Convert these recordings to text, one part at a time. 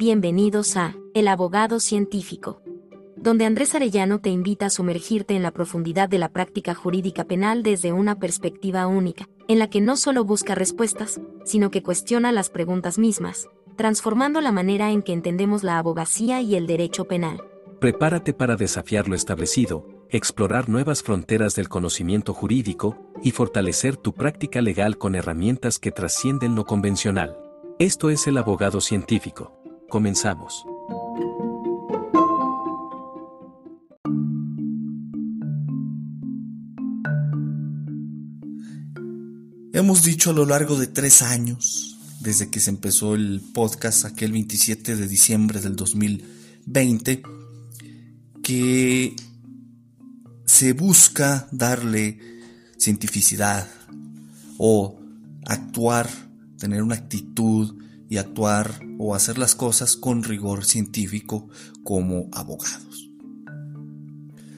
Bienvenidos a El Abogado Científico, donde Andrés Arellano te invita a sumergirte en la profundidad de la práctica jurídica penal desde una perspectiva única, en la que no solo busca respuestas, sino que cuestiona las preguntas mismas, transformando la manera en que entendemos la abogacía y el derecho penal. Prepárate para desafiar lo establecido, explorar nuevas fronteras del conocimiento jurídico y fortalecer tu práctica legal con herramientas que trascienden lo convencional. Esto es el abogado científico. Comenzamos. Hemos dicho a lo largo de tres años, desde que se empezó el podcast aquel 27 de diciembre del 2020, que se busca darle cientificidad o actuar, tener una actitud y actuar o hacer las cosas con rigor científico como abogados.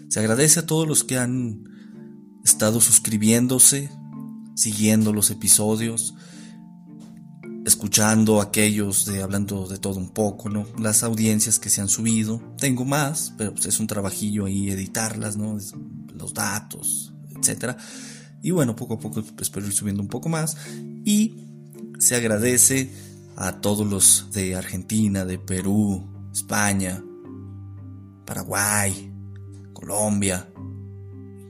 Se agradece a todos los que han estado suscribiéndose, siguiendo los episodios, escuchando aquellos de hablando de todo un poco, ¿no? Las audiencias que se han subido. Tengo más, pero pues, es un trabajillo ahí editarlas, ¿no? Los datos, etcétera. Y bueno, poco a poco espero ir subiendo un poco más. Y se agradece a todos los de Argentina, de Perú, España, Paraguay, Colombia,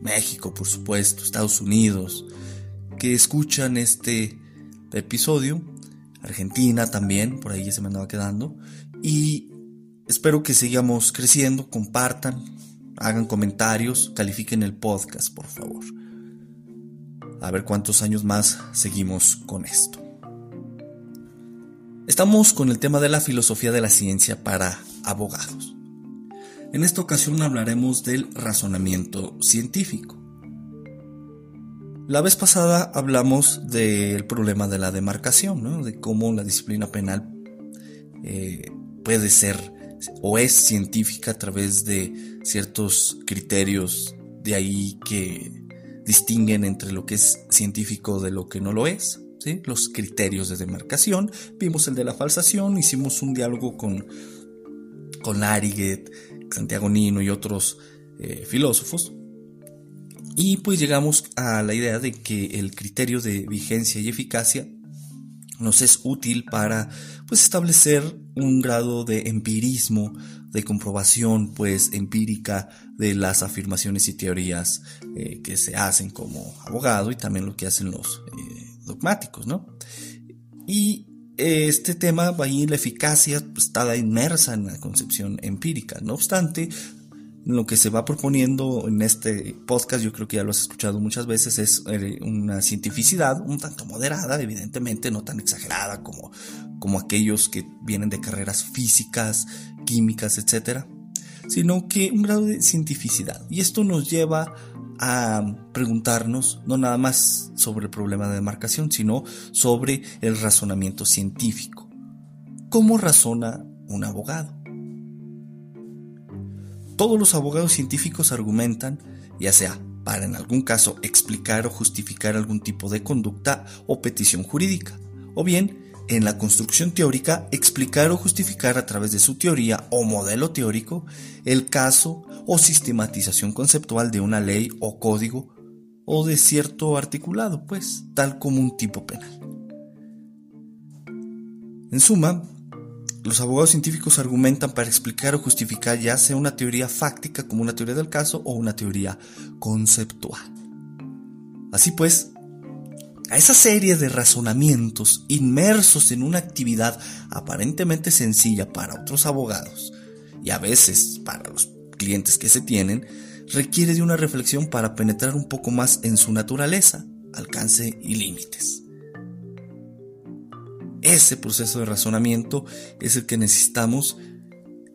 México, por supuesto, Estados Unidos, que escuchan este episodio, Argentina también, por ahí ya se me andaba quedando, y espero que sigamos creciendo, compartan, hagan comentarios, califiquen el podcast, por favor. A ver cuántos años más seguimos con esto. Estamos con el tema de la filosofía de la ciencia para abogados. En esta ocasión hablaremos del razonamiento científico. La vez pasada hablamos del problema de la demarcación, de cómo la disciplina penal eh, puede ser o es científica a través de ciertos criterios de ahí que distinguen entre lo que es científico de lo que no lo es los criterios de demarcación. Vimos el de la falsación, hicimos un diálogo con, con Lariget, Santiago Nino y otros eh, filósofos. Y pues llegamos a la idea de que el criterio de vigencia y eficacia nos es útil para pues establecer un grado de empirismo, de comprobación pues empírica de las afirmaciones y teorías eh, que se hacen como abogado y también lo que hacen los dogmáticos, ¿no? Y este tema, ahí la eficacia pues, está inmersa en la concepción empírica. No obstante, lo que se va proponiendo en este podcast, yo creo que ya lo has escuchado muchas veces, es eh, una cientificidad un tanto moderada, evidentemente, no tan exagerada como, como aquellos que vienen de carreras físicas, químicas, etcétera, sino que un grado de cientificidad. Y esto nos lleva a preguntarnos no nada más sobre el problema de demarcación, sino sobre el razonamiento científico. ¿Cómo razona un abogado? Todos los abogados científicos argumentan, ya sea para en algún caso explicar o justificar algún tipo de conducta o petición jurídica, o bien en la construcción teórica explicar o justificar a través de su teoría o modelo teórico el caso o sistematización conceptual de una ley o código o de cierto articulado, pues, tal como un tipo penal. En suma, los abogados científicos argumentan para explicar o justificar ya sea una teoría fáctica como una teoría del caso o una teoría conceptual. Así pues, a esa serie de razonamientos inmersos en una actividad aparentemente sencilla para otros abogados y a veces para los clientes que se tienen, requiere de una reflexión para penetrar un poco más en su naturaleza, alcance y límites. Ese proceso de razonamiento es el que necesitamos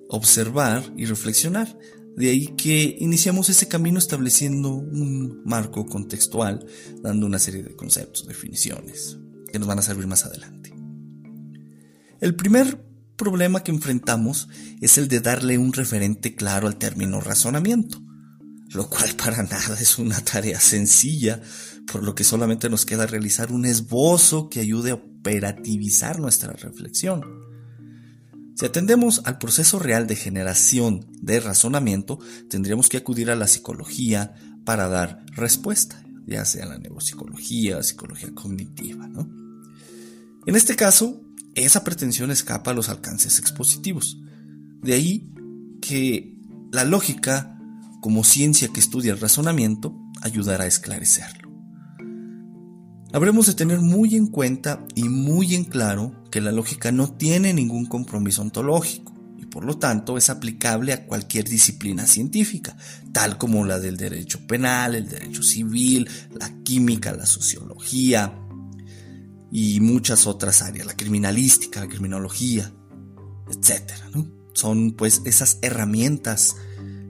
observar y reflexionar de ahí que iniciamos ese camino estableciendo un marco contextual, dando una serie de conceptos, definiciones, que nos van a servir más adelante. El primer problema que enfrentamos es el de darle un referente claro al término razonamiento, lo cual para nada es una tarea sencilla, por lo que solamente nos queda realizar un esbozo que ayude a operativizar nuestra reflexión. Si atendemos al proceso real de generación de razonamiento, tendríamos que acudir a la psicología para dar respuesta, ya sea la neuropsicología, psicología cognitiva. En este caso, esa pretensión escapa a los alcances expositivos. De ahí que la lógica, como ciencia que estudia el razonamiento, ayudará a esclarecerlo. Habremos de tener muy en cuenta y muy en claro que la lógica no tiene ningún compromiso ontológico y por lo tanto es aplicable a cualquier disciplina científica, tal como la del derecho penal, el derecho civil, la química, la sociología y muchas otras áreas, la criminalística, la criminología, etc. Son pues esas herramientas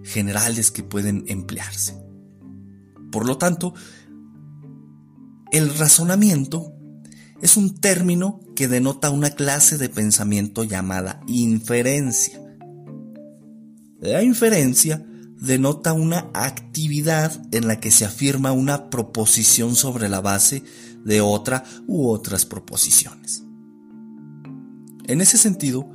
generales que pueden emplearse. Por lo tanto, el razonamiento es un término que denota una clase de pensamiento llamada inferencia. La inferencia denota una actividad en la que se afirma una proposición sobre la base de otra u otras proposiciones. En ese sentido,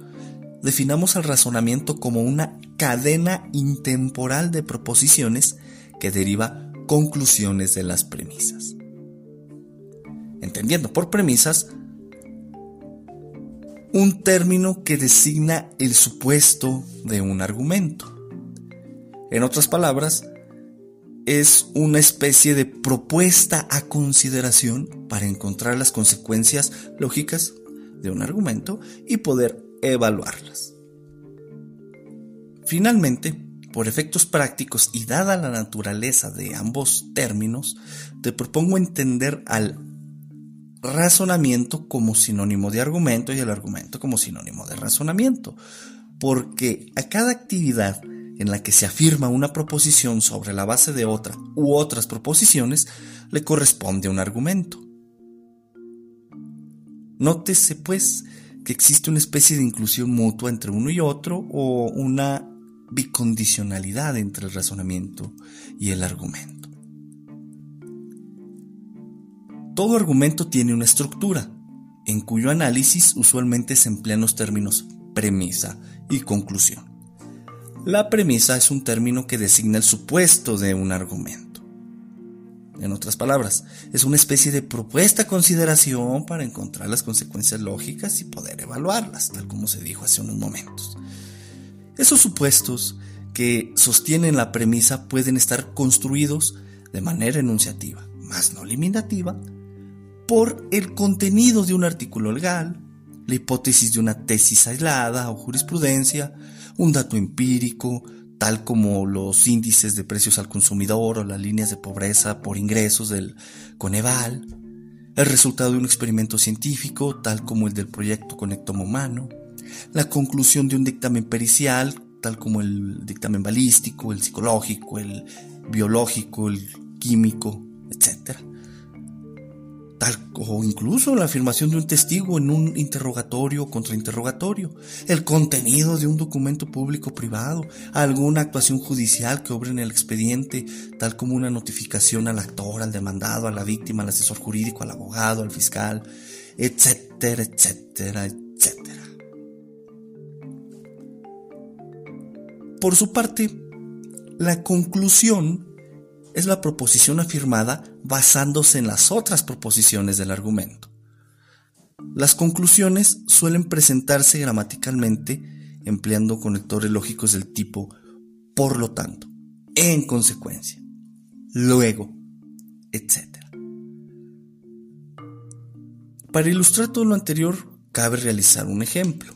definamos el razonamiento como una cadena intemporal de proposiciones que deriva conclusiones de las premisas entendiendo por premisas un término que designa el supuesto de un argumento. En otras palabras, es una especie de propuesta a consideración para encontrar las consecuencias lógicas de un argumento y poder evaluarlas. Finalmente, por efectos prácticos y dada la naturaleza de ambos términos, te propongo entender al razonamiento como sinónimo de argumento y el argumento como sinónimo de razonamiento. Porque a cada actividad en la que se afirma una proposición sobre la base de otra u otras proposiciones, le corresponde un argumento. Nótese, pues, que existe una especie de inclusión mutua entre uno y otro o una bicondicionalidad entre el razonamiento y el argumento. Todo argumento tiene una estructura, en cuyo análisis usualmente se emplean los términos premisa y conclusión. La premisa es un término que designa el supuesto de un argumento. En otras palabras, es una especie de propuesta consideración para encontrar las consecuencias lógicas y poder evaluarlas, tal como se dijo hace unos momentos. Esos supuestos que sostienen la premisa pueden estar construidos de manera enunciativa, más no limitativa, por el contenido de un artículo legal, la hipótesis de una tesis aislada o jurisprudencia, un dato empírico, tal como los índices de precios al consumidor o las líneas de pobreza por ingresos del Coneval, el resultado de un experimento científico, tal como el del proyecto Conectome Humano, la conclusión de un dictamen pericial, tal como el dictamen balístico, el psicológico, el biológico, el químico, etc tal o incluso la afirmación de un testigo en un interrogatorio o contrainterrogatorio, el contenido de un documento público privado, alguna actuación judicial que obre en el expediente, tal como una notificación al actor, al demandado, a la víctima, al asesor jurídico, al abogado, al fiscal, etcétera, etcétera, etcétera. Por su parte, la conclusión es la proposición afirmada basándose en las otras proposiciones del argumento. Las conclusiones suelen presentarse gramaticalmente empleando conectores lógicos del tipo por lo tanto, en consecuencia, luego, etc. Para ilustrar todo lo anterior, cabe realizar un ejemplo.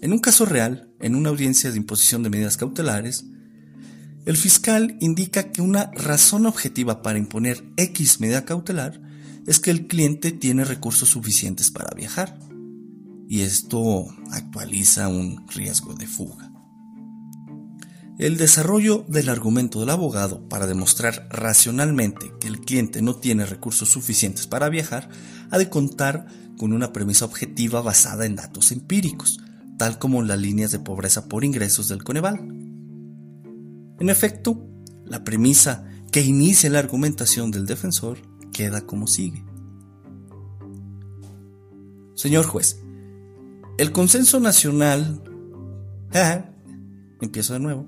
En un caso real, en una audiencia de imposición de medidas cautelares, el fiscal indica que una razón objetiva para imponer X medida cautelar es que el cliente tiene recursos suficientes para viajar. Y esto actualiza un riesgo de fuga. El desarrollo del argumento del abogado para demostrar racionalmente que el cliente no tiene recursos suficientes para viajar ha de contar con una premisa objetiva basada en datos empíricos, tal como las líneas de pobreza por ingresos del Coneval. En efecto, la premisa que inicia la argumentación del defensor queda como sigue. Señor juez, El consenso nacional... empiezo de nuevo.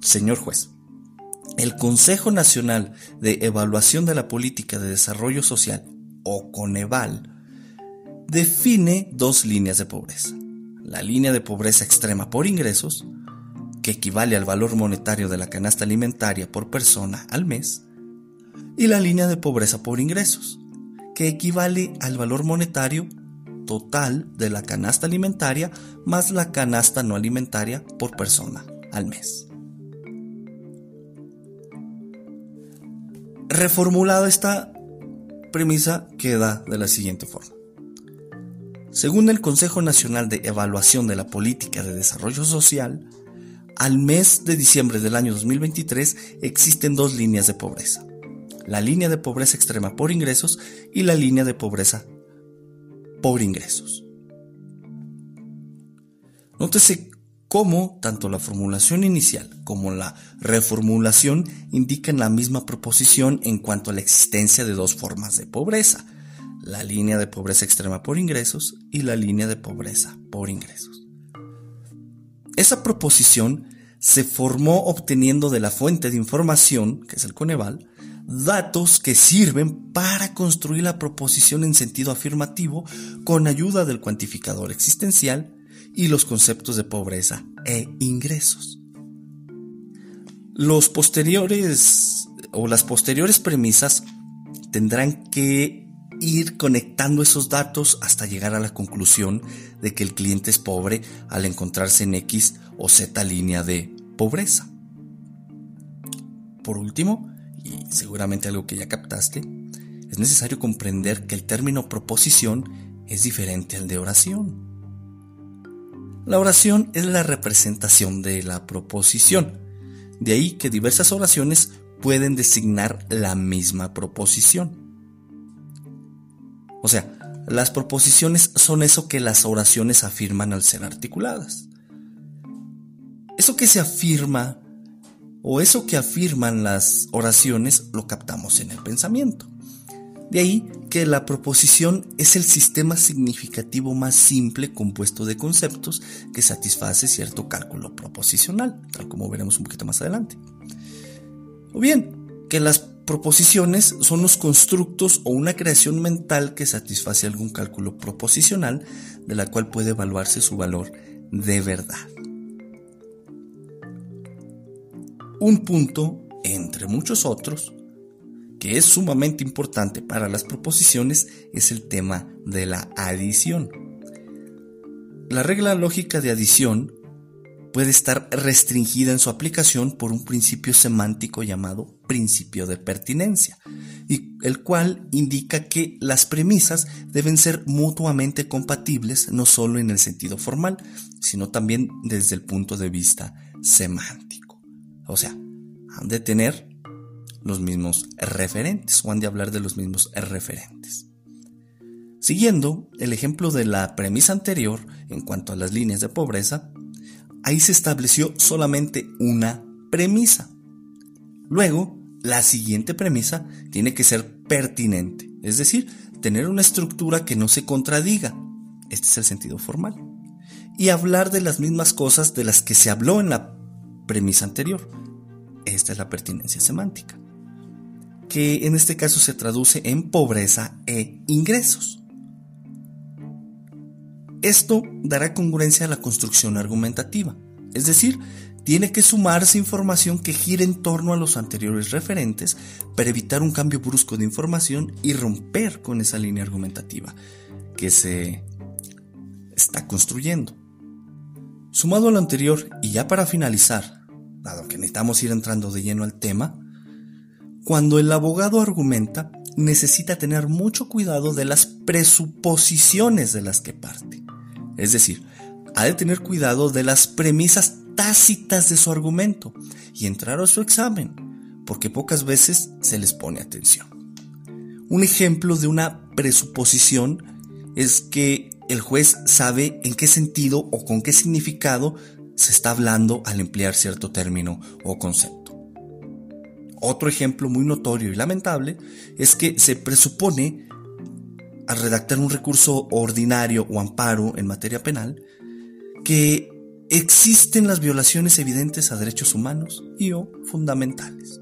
Señor juez, el Consejo Nacional de Evaluación de la Política de Desarrollo Social, o Coneval, define dos líneas de pobreza. La línea de pobreza extrema por ingresos, que equivale al valor monetario de la canasta alimentaria por persona al mes, y la línea de pobreza por ingresos, que equivale al valor monetario total de la canasta alimentaria más la canasta no alimentaria por persona al mes. Reformulada esta premisa queda de la siguiente forma. Según el Consejo Nacional de Evaluación de la Política de Desarrollo Social, al mes de diciembre del año 2023 existen dos líneas de pobreza. La línea de pobreza extrema por ingresos y la línea de pobreza por ingresos. Nótese cómo tanto la formulación inicial como la reformulación indican la misma proposición en cuanto a la existencia de dos formas de pobreza, la línea de pobreza extrema por ingresos y la línea de pobreza por ingresos. Esa proposición se formó obteniendo de la fuente de información, que es el Coneval, datos que sirven para construir la proposición en sentido afirmativo con ayuda del cuantificador existencial y los conceptos de pobreza e ingresos. Los posteriores o las posteriores premisas tendrán que ir conectando esos datos hasta llegar a la conclusión de que el cliente es pobre al encontrarse en X o Z línea de pobreza. Por último, y seguramente algo que ya captaste, es necesario comprender que el término proposición es diferente al de oración. La oración es la representación de la proposición. De ahí que diversas oraciones pueden designar la misma proposición. O sea, las proposiciones son eso que las oraciones afirman al ser articuladas. Eso que se afirma o eso que afirman las oraciones lo captamos en el pensamiento. De ahí que la proposición es el sistema significativo más simple compuesto de conceptos que satisface cierto cálculo proposicional, tal como veremos un poquito más adelante. O bien, que las proposiciones son los constructos o una creación mental que satisface algún cálculo proposicional de la cual puede evaluarse su valor de verdad. Un punto, entre muchos otros, que es sumamente importante para las proposiciones es el tema de la adición. La regla lógica de adición puede estar restringida en su aplicación por un principio semántico llamado principio de pertinencia, y el cual indica que las premisas deben ser mutuamente compatibles no solo en el sentido formal, sino también desde el punto de vista semántico. O sea, han de tener los mismos referentes o han de hablar de los mismos referentes. Siguiendo el ejemplo de la premisa anterior en cuanto a las líneas de pobreza, ahí se estableció solamente una premisa. Luego, la siguiente premisa tiene que ser pertinente, es decir, tener una estructura que no se contradiga. Este es el sentido formal. Y hablar de las mismas cosas de las que se habló en la premisa anterior. Esta es la pertinencia semántica que en este caso se traduce en pobreza e ingresos. Esto dará congruencia a la construcción argumentativa, es decir, tiene que sumarse información que gire en torno a los anteriores referentes para evitar un cambio brusco de información y romper con esa línea argumentativa que se está construyendo. Sumado a lo anterior, y ya para finalizar, dado que necesitamos ir entrando de lleno al tema, cuando el abogado argumenta, necesita tener mucho cuidado de las presuposiciones de las que parte. Es decir, ha de tener cuidado de las premisas tácitas de su argumento y entrar a su examen, porque pocas veces se les pone atención. Un ejemplo de una presuposición es que el juez sabe en qué sentido o con qué significado se está hablando al emplear cierto término o concepto. Otro ejemplo muy notorio y lamentable es que se presupone al redactar un recurso ordinario o amparo en materia penal, que existen las violaciones evidentes a derechos humanos y o fundamentales.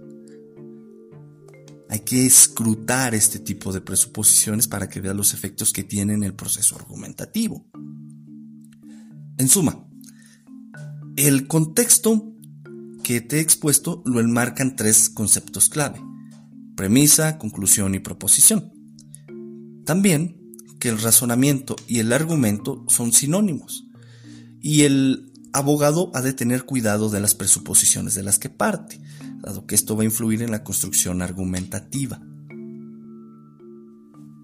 Hay que escrutar este tipo de presuposiciones para que veas los efectos que tiene el proceso argumentativo. En suma, el contexto que te he expuesto lo enmarcan tres conceptos clave, premisa, conclusión y proposición. También que el razonamiento y el argumento son sinónimos y el abogado ha de tener cuidado de las presuposiciones de las que parte, dado que esto va a influir en la construcción argumentativa.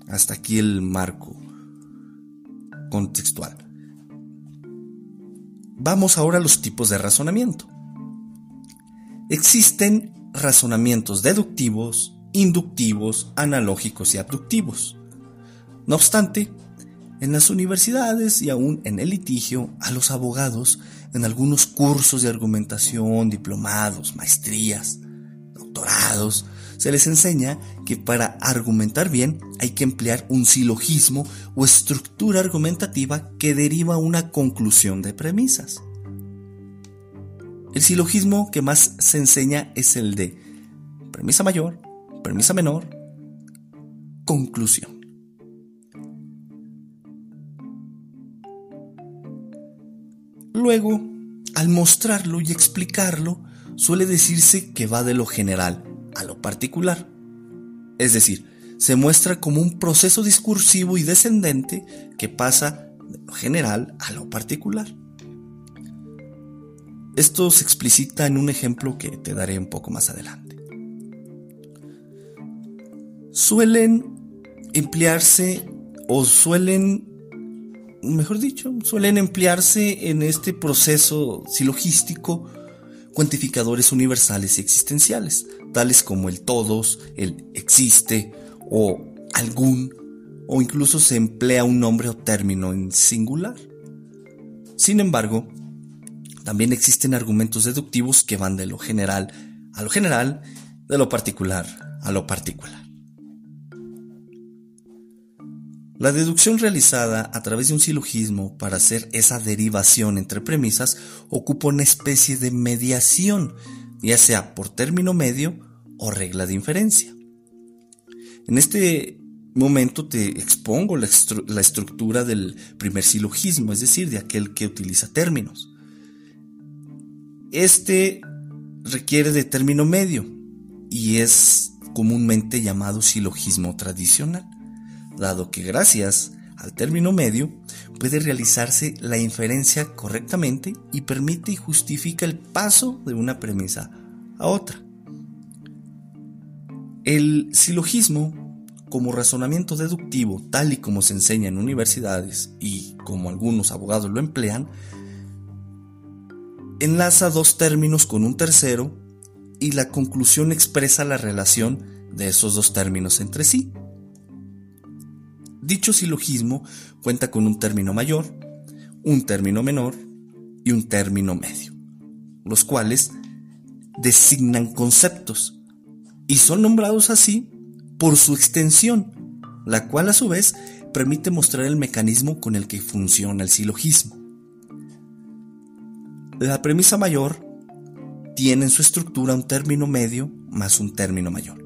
Hasta aquí el marco contextual. Vamos ahora a los tipos de razonamiento. Existen razonamientos deductivos, inductivos, analógicos y abductivos. No obstante, en las universidades y aún en el litigio, a los abogados, en algunos cursos de argumentación, diplomados, maestrías, doctorados, se les enseña que para argumentar bien hay que emplear un silogismo o estructura argumentativa que deriva una conclusión de premisas. El silogismo que más se enseña es el de premisa mayor, premisa menor, conclusión. Luego, al mostrarlo y explicarlo, suele decirse que va de lo general a lo particular. Es decir, se muestra como un proceso discursivo y descendente que pasa de lo general a lo particular. Esto se explicita en un ejemplo que te daré un poco más adelante. Suelen emplearse o suelen, mejor dicho, suelen emplearse en este proceso silogístico cuantificadores universales y existenciales, tales como el todos, el existe o algún, o incluso se emplea un nombre o término en singular. Sin embargo, también existen argumentos deductivos que van de lo general a lo general, de lo particular a lo particular. La deducción realizada a través de un silogismo para hacer esa derivación entre premisas ocupa una especie de mediación, ya sea por término medio o regla de inferencia. En este momento te expongo la, estructura del primer silogismo, es decir, de aquel que utiliza términos. Este requiere de término medio y es comúnmente llamado silogismo tradicional, dado que gracias al término medio puede realizarse la inferencia correctamente y permite y justifica el paso de una premisa a otra. El silogismo, como razonamiento deductivo, tal y como se enseña en universidades y como algunos abogados lo emplean, enlaza dos términos con un tercero y la conclusión expresa la relación de esos dos términos entre sí. Dicho silogismo cuenta con un término mayor, un término menor y un término medio, los cuales designan conceptos y son nombrados así por su extensión, la cual a su vez permite mostrar el mecanismo con el que funciona el silogismo. La premisa mayor tiene en su estructura un término medio más un término mayor.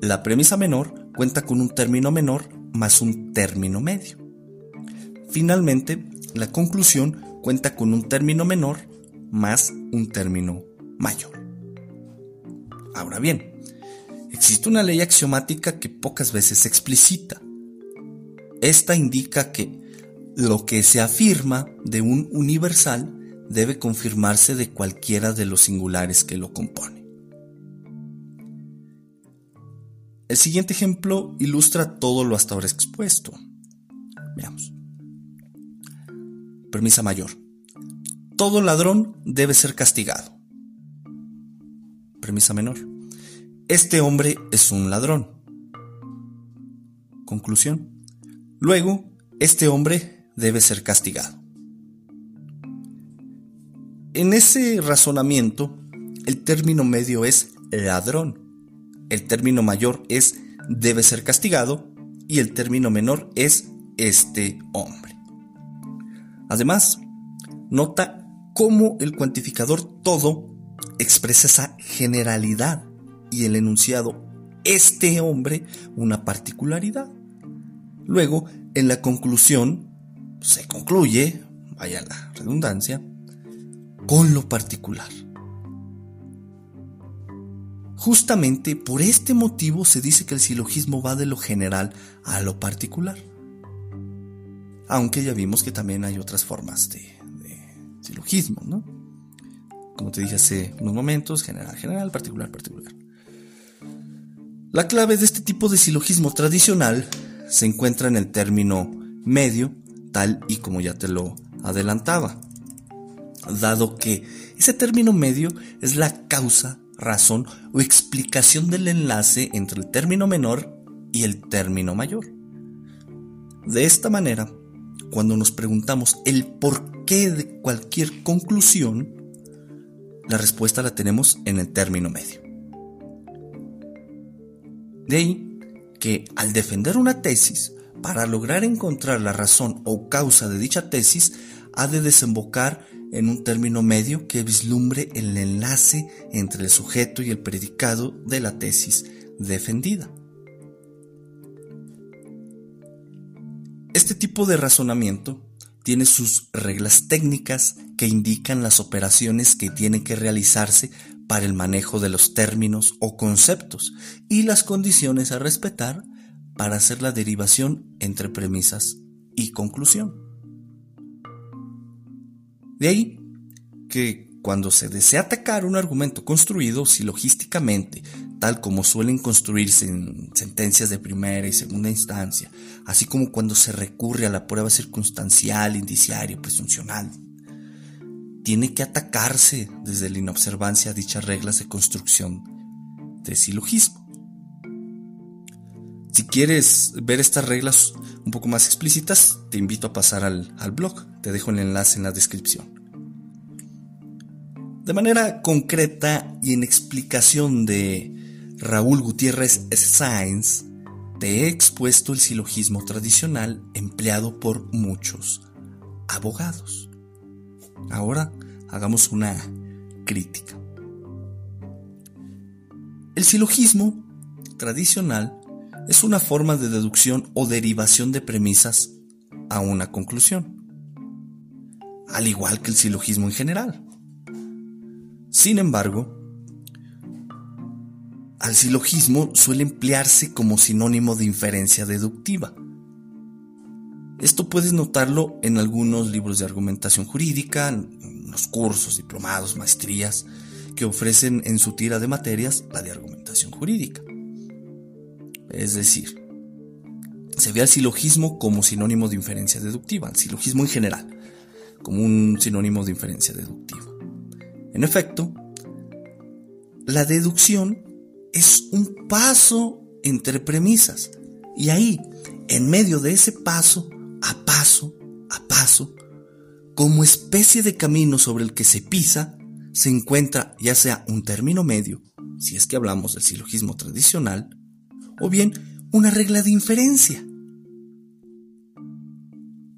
La premisa menor cuenta con un término menor más un término medio. Finalmente, la conclusión cuenta con un término menor más un término mayor. Ahora bien, existe una ley axiomática que pocas veces se explicita. Esta indica que lo que se afirma de un universal debe confirmarse de cualquiera de los singulares que lo componen. El siguiente ejemplo ilustra todo lo hasta ahora expuesto. Veamos. Premisa mayor. Todo ladrón debe ser castigado. Premisa menor. Este hombre es un ladrón. Conclusión. Luego, este hombre debe ser castigado. En ese razonamiento, el término medio es ladrón, el término mayor es debe ser castigado y el término menor es este hombre. Además, nota cómo el cuantificador todo expresa esa generalidad y el enunciado este hombre una particularidad. Luego, en la conclusión, se concluye, vaya la redundancia, con lo particular. Justamente por este motivo se dice que el silogismo va de lo general a lo particular. Aunque ya vimos que también hay otras formas de, silogismo, ¿no? Como te dije hace unos momentos, general, general, particular, particular. La clave de este tipo de silogismo tradicional se encuentra en el término medio, tal y como ya te lo adelantaba, dado que ese término medio es la causa razón o explicación del enlace entre el término menor y el término mayor. De esta manera, cuando nos preguntamos el porqué de cualquier conclusión, la respuesta la tenemos en el término medio. De ahí que al defender una tesis, para lograr encontrar la razón o causa de dicha tesis, ha de desembocar en un término medio que vislumbre el enlace entre el sujeto y el predicado de la tesis defendida. Este tipo de razonamiento tiene sus reglas técnicas que indican las operaciones que tienen que realizarse para el manejo de los términos o conceptos y las condiciones a respetar para hacer la derivación entre premisas y conclusión. De ahí que cuando se desea atacar un argumento construido silogísticamente, tal como suelen construirse en sentencias de primera y segunda instancia, así como cuando se recurre a la prueba circunstancial, indiciaria, presuncional, tiene que atacarse desde la inobservancia a dichas reglas de construcción de silogismo. Si quieres ver estas reglas un poco más explícitas, te invito a pasar al, blog. Te dejo el enlace en la descripción. De manera concreta y en explicación de Raúl Gutiérrez Sáenz, te he expuesto el silogismo tradicional empleado por muchos abogados. Ahora hagamos una crítica. El silogismo tradicional es una forma de deducción o derivación de premisas a una conclusión, al igual que el silogismo en general. Sin embargo, al silogismo suele emplearse como sinónimo de inferencia deductiva. Esto puedes notarlo en algunos libros de argumentación jurídica, los cursos, diplomados, maestrías que ofrecen en su tira de materias la de argumentación jurídica. Es decir, se ve al silogismo como sinónimo de inferencia deductiva, al silogismo en general, como un sinónimo de inferencia deductiva. En efecto, la deducción es un paso entre premisas y ahí, en medio de ese paso, a paso, a paso, como especie de camino sobre el que se pisa, se encuentra ya sea un término medio, si es que hablamos del silogismo tradicional, o bien una regla de inferencia.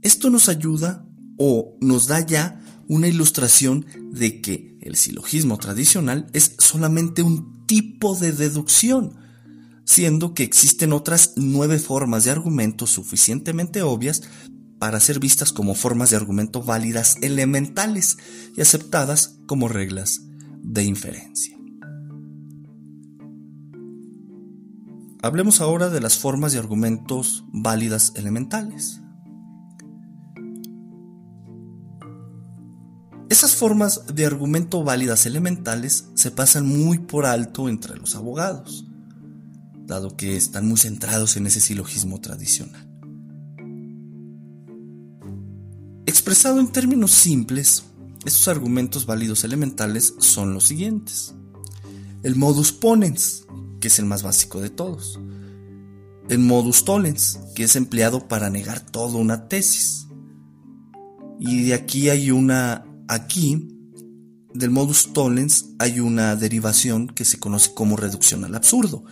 Esto nos ayuda o nos da ya una ilustración de que el silogismo tradicional es solamente un tipo de deducción, siendo que existen otras nueve formas de argumento suficientemente obvias para ser vistas como formas de argumento válidas elementales y aceptadas como reglas de inferencia. Hablemos ahora de las formas de argumentos válidas elementales. Esas formas de argumento válidas elementales se pasan muy por alto entre los abogados, dado que están muy centrados en ese silogismo tradicional. Expresado en términos simples, estos argumentos válidos elementales son los siguientes. El modus ponens, que es el más básico de todos. El modus tollens, que es empleado para negar toda una tesis. Y de aquí hay una, aquí, del modus tollens hay una derivación que se conoce como reducción al absurdo.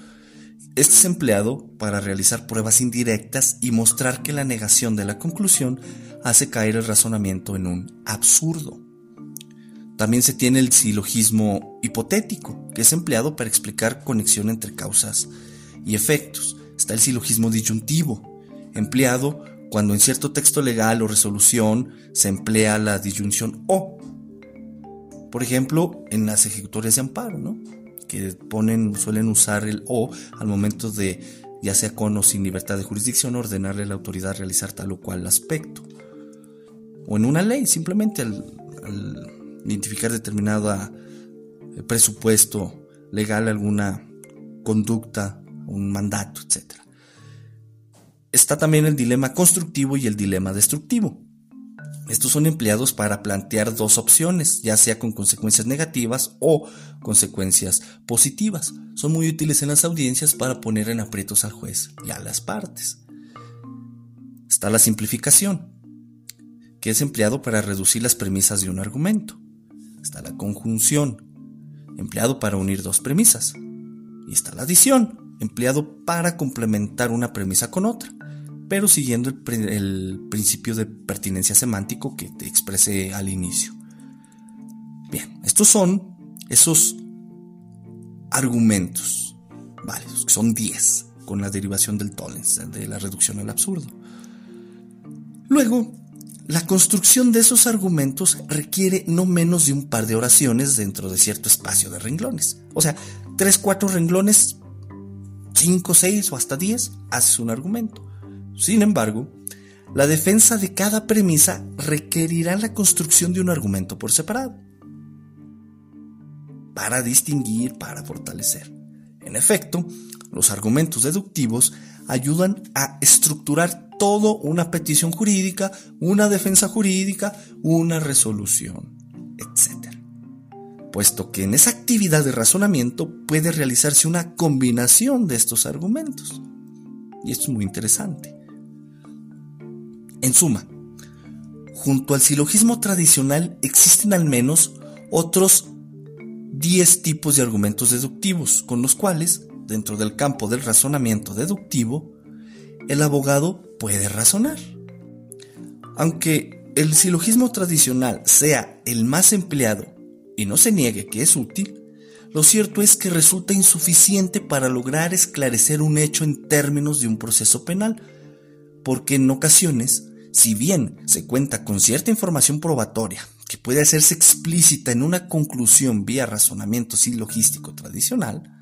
Este es empleado para realizar pruebas indirectas y mostrar que la negación de la conclusión hace caer el razonamiento en un absurdo. También se tiene el silogismo hipotético, que es empleado para explicar conexión entre causas y efectos. Está el silogismo disyuntivo, empleado cuando en cierto texto legal o resolución se emplea la disyunción o. Por ejemplo, en las ejecutorias de amparo, ¿no? que ponen, suelen usar el o al momento de, ya sea con o sin libertad de jurisdicción, ordenarle a la autoridad realizar tal o cual aspecto. O en una ley, simplemente al, identificar determinado eh, presupuesto legal, alguna conducta, un mandato, etc. Está también el dilema constructivo y el dilema destructivo. Estos son empleados para plantear dos opciones, ya sea con consecuencias negativas o consecuencias positivas. Son muy útiles en las audiencias para poner en aprietos al juez y a las partes. Está la simplificación, que es empleado para reducir las premisas de un argumento. Está la conjunción, empleado para unir dos premisas. Y está la adición, empleado para complementar una premisa con otra pero siguiendo el, principio de pertinencia semántico que te expresé al inicio. Bien, estos son esos argumentos que son 10, con la derivación del tollens, de la reducción al absurdo. Luego, la construcción de esos argumentos requiere no menos de un par de oraciones dentro de cierto espacio de renglones. O sea, 3, 4 renglones, 5, 6 o hasta 10, haces un argumento. Sin embargo, la defensa de cada premisa requerirá la construcción de un argumento por separado, para distinguir, para fortalecer. En efecto, los argumentos deductivos ayudan a estructurar todo una petición jurídica, una defensa jurídica, una resolución, etc. Puesto que en esa actividad de razonamiento puede realizarse una combinación de estos argumentos. Y esto es muy interesante. En suma, junto al silogismo tradicional existen al menos otros 10 tipos de argumentos deductivos, con los cuales, dentro del campo del razonamiento deductivo, el abogado puede razonar. Aunque el silogismo tradicional sea el más empleado y no se niegue que es útil, lo cierto es que resulta insuficiente para lograr esclarecer un hecho en términos de un proceso penal, porque en ocasiones, si bien se cuenta con cierta información probatoria que puede hacerse explícita en una conclusión vía razonamiento silogístico tradicional,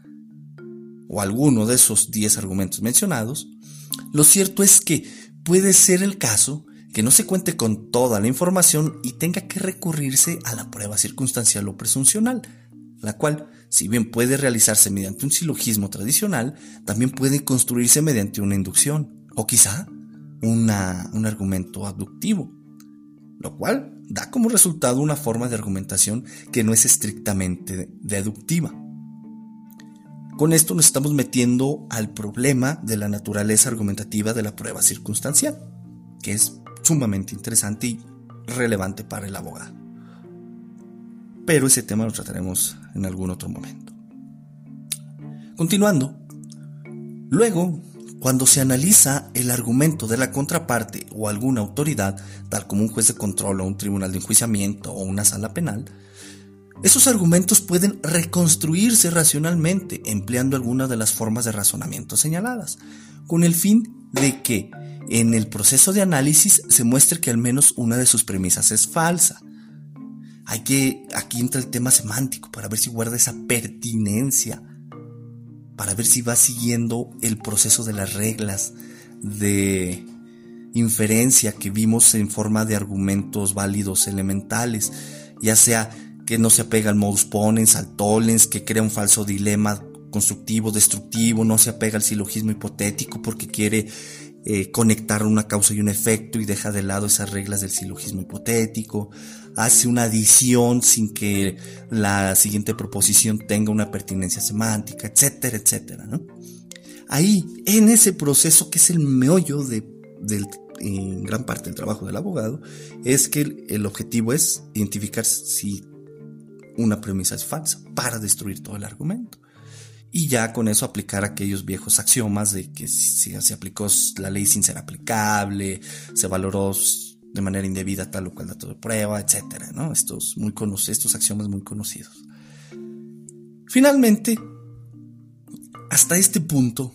o alguno de esos 10 argumentos mencionados, lo cierto es que puede ser el caso que no se cuente con toda la información y tenga que recurrirse a la prueba circunstancial o presuncional, la cual, si bien puede realizarse mediante un silogismo tradicional, también puede construirse mediante una inducción, o quizá un argumento abductivo, lo cual da como resultado una forma de argumentación que no es estrictamente deductiva. Con esto nos estamos metiendo al problema de la naturaleza argumentativa de la prueba circunstancial, que es sumamente interesante y relevante para el abogado. Pero ese tema lo trataremos en algún otro momento. Continuando, luego cuando se analiza el argumento de la contraparte o alguna autoridad, tal como un juez de control o un tribunal de enjuiciamiento o una sala penal, esos argumentos pueden reconstruirse racionalmente empleando alguna de las formas de razonamiento señaladas, con el fin de que en el proceso de análisis se muestre que al menos una de sus premisas es falsa. Hay que, aquí entra el tema semántico para ver si guarda esa pertinencia para ver si va siguiendo el proceso de las reglas de inferencia que vimos en forma de argumentos válidos elementales, ya sea que no se apega al modus ponens, al tollens, que crea un falso dilema constructivo, destructivo, no se apega al silogismo hipotético porque quiere eh, conectar una causa y un efecto y deja de lado esas reglas del silogismo hipotético, hace una adición sin que la siguiente proposición tenga una pertinencia semántica, etcétera, etcétera. Ahí, en ese proceso que es el meollo de, gran parte del trabajo del abogado, es que el, objetivo es identificar si una premisa es falsa para destruir todo el argumento. y ya con eso aplicar aquellos viejos axiomas de que si se aplicó la ley sin ser aplicable, se valoró de manera indebida tal o cual dato de prueba, etcétera, ¿no? Estos, muy estos axiomas muy conocidos. Finalmente, hasta este punto,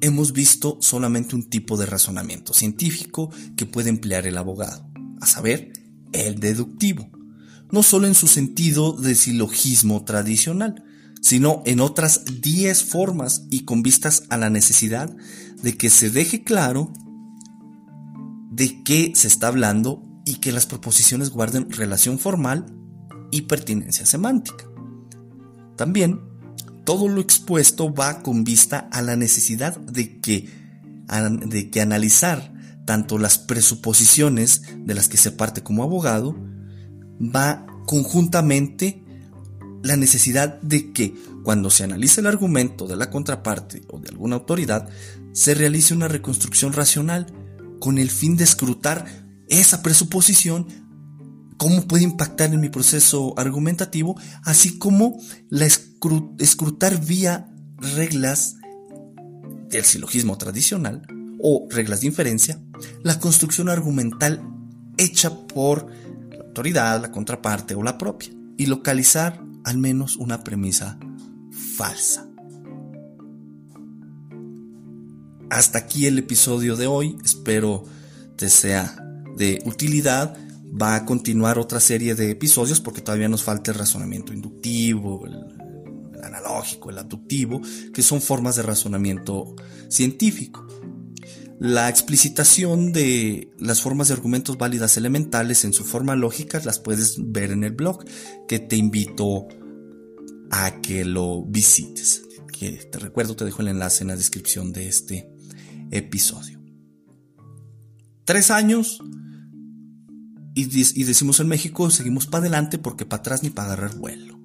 hemos visto solamente un tipo de razonamiento científico que puede emplear el abogado, a saber, el deductivo, no solo en su sentido de silogismo tradicional, sino en otras 10 formas y con vistas a la necesidad de que se deje claro de qué se está hablando y que las proposiciones guarden relación formal y pertinencia semántica. También, todo lo expuesto va con vista a la necesidad de que, de que analizar tanto las presuposiciones de las que se parte como abogado, va conjuntamente la necesidad de que cuando se analice el argumento de la contraparte o de alguna autoridad, se realice una reconstrucción racional con el fin de escrutar esa presuposición, cómo puede impactar en mi proceso argumentativo, así como la escrutar vía reglas del silogismo tradicional o reglas de inferencia, la construcción argumental hecha por la contraparte o la propia, y localizar al menos una premisa falsa. Hasta aquí el episodio de hoy, espero te sea de utilidad. Va a continuar otra serie de episodios porque todavía nos falta el razonamiento inductivo, el, analógico, el abductivo, que son formas de razonamiento científico. La explicitación de las formas de argumentos válidas elementales en su forma lógica las puedes ver en el blog, que te invito a que lo visites. Que te recuerdo, te dejo el enlace en la descripción de este episodio. Tres años y, decimos en México, seguimos para adelante porque para atrás ni para agarrar vuelo.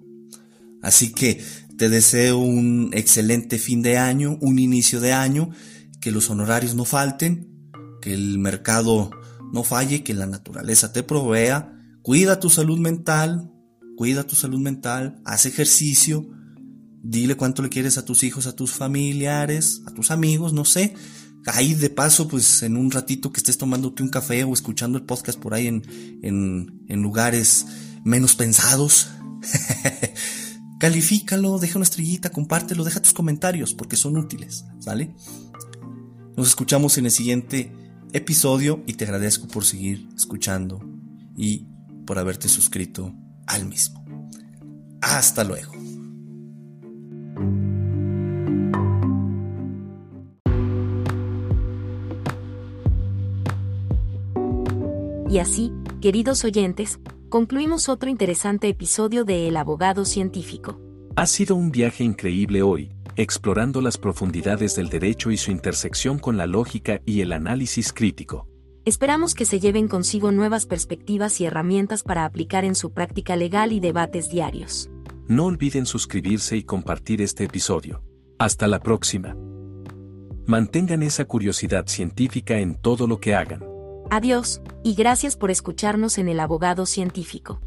Así que te deseo un excelente fin de año, un inicio de año que los honorarios no falten, que el mercado no falle, que la naturaleza te provea, cuida tu salud mental, cuida tu salud mental, haz ejercicio, dile cuánto le quieres a tus hijos, a tus familiares, a tus amigos, no sé. Ahí de paso, pues en un ratito que estés tomándote un café o escuchando el podcast por ahí en, en, lugares menos pensados. Califícalo, deja una estrellita, compártelo, deja tus comentarios porque son útiles, ¿sale? Nos escuchamos en el siguiente episodio y te agradezco por seguir escuchando y por haberte suscrito al mismo. Hasta luego. Y así, queridos oyentes, concluimos otro interesante episodio de El Abogado Científico. Ha sido un viaje increíble hoy explorando las profundidades del derecho y su intersección con la lógica y el análisis crítico. Esperamos que se lleven consigo nuevas perspectivas y herramientas para aplicar en su práctica legal y debates diarios. No olviden suscribirse y compartir este episodio. Hasta la próxima. Mantengan esa curiosidad científica en todo lo que hagan. Adiós, y gracias por escucharnos en El Abogado Científico.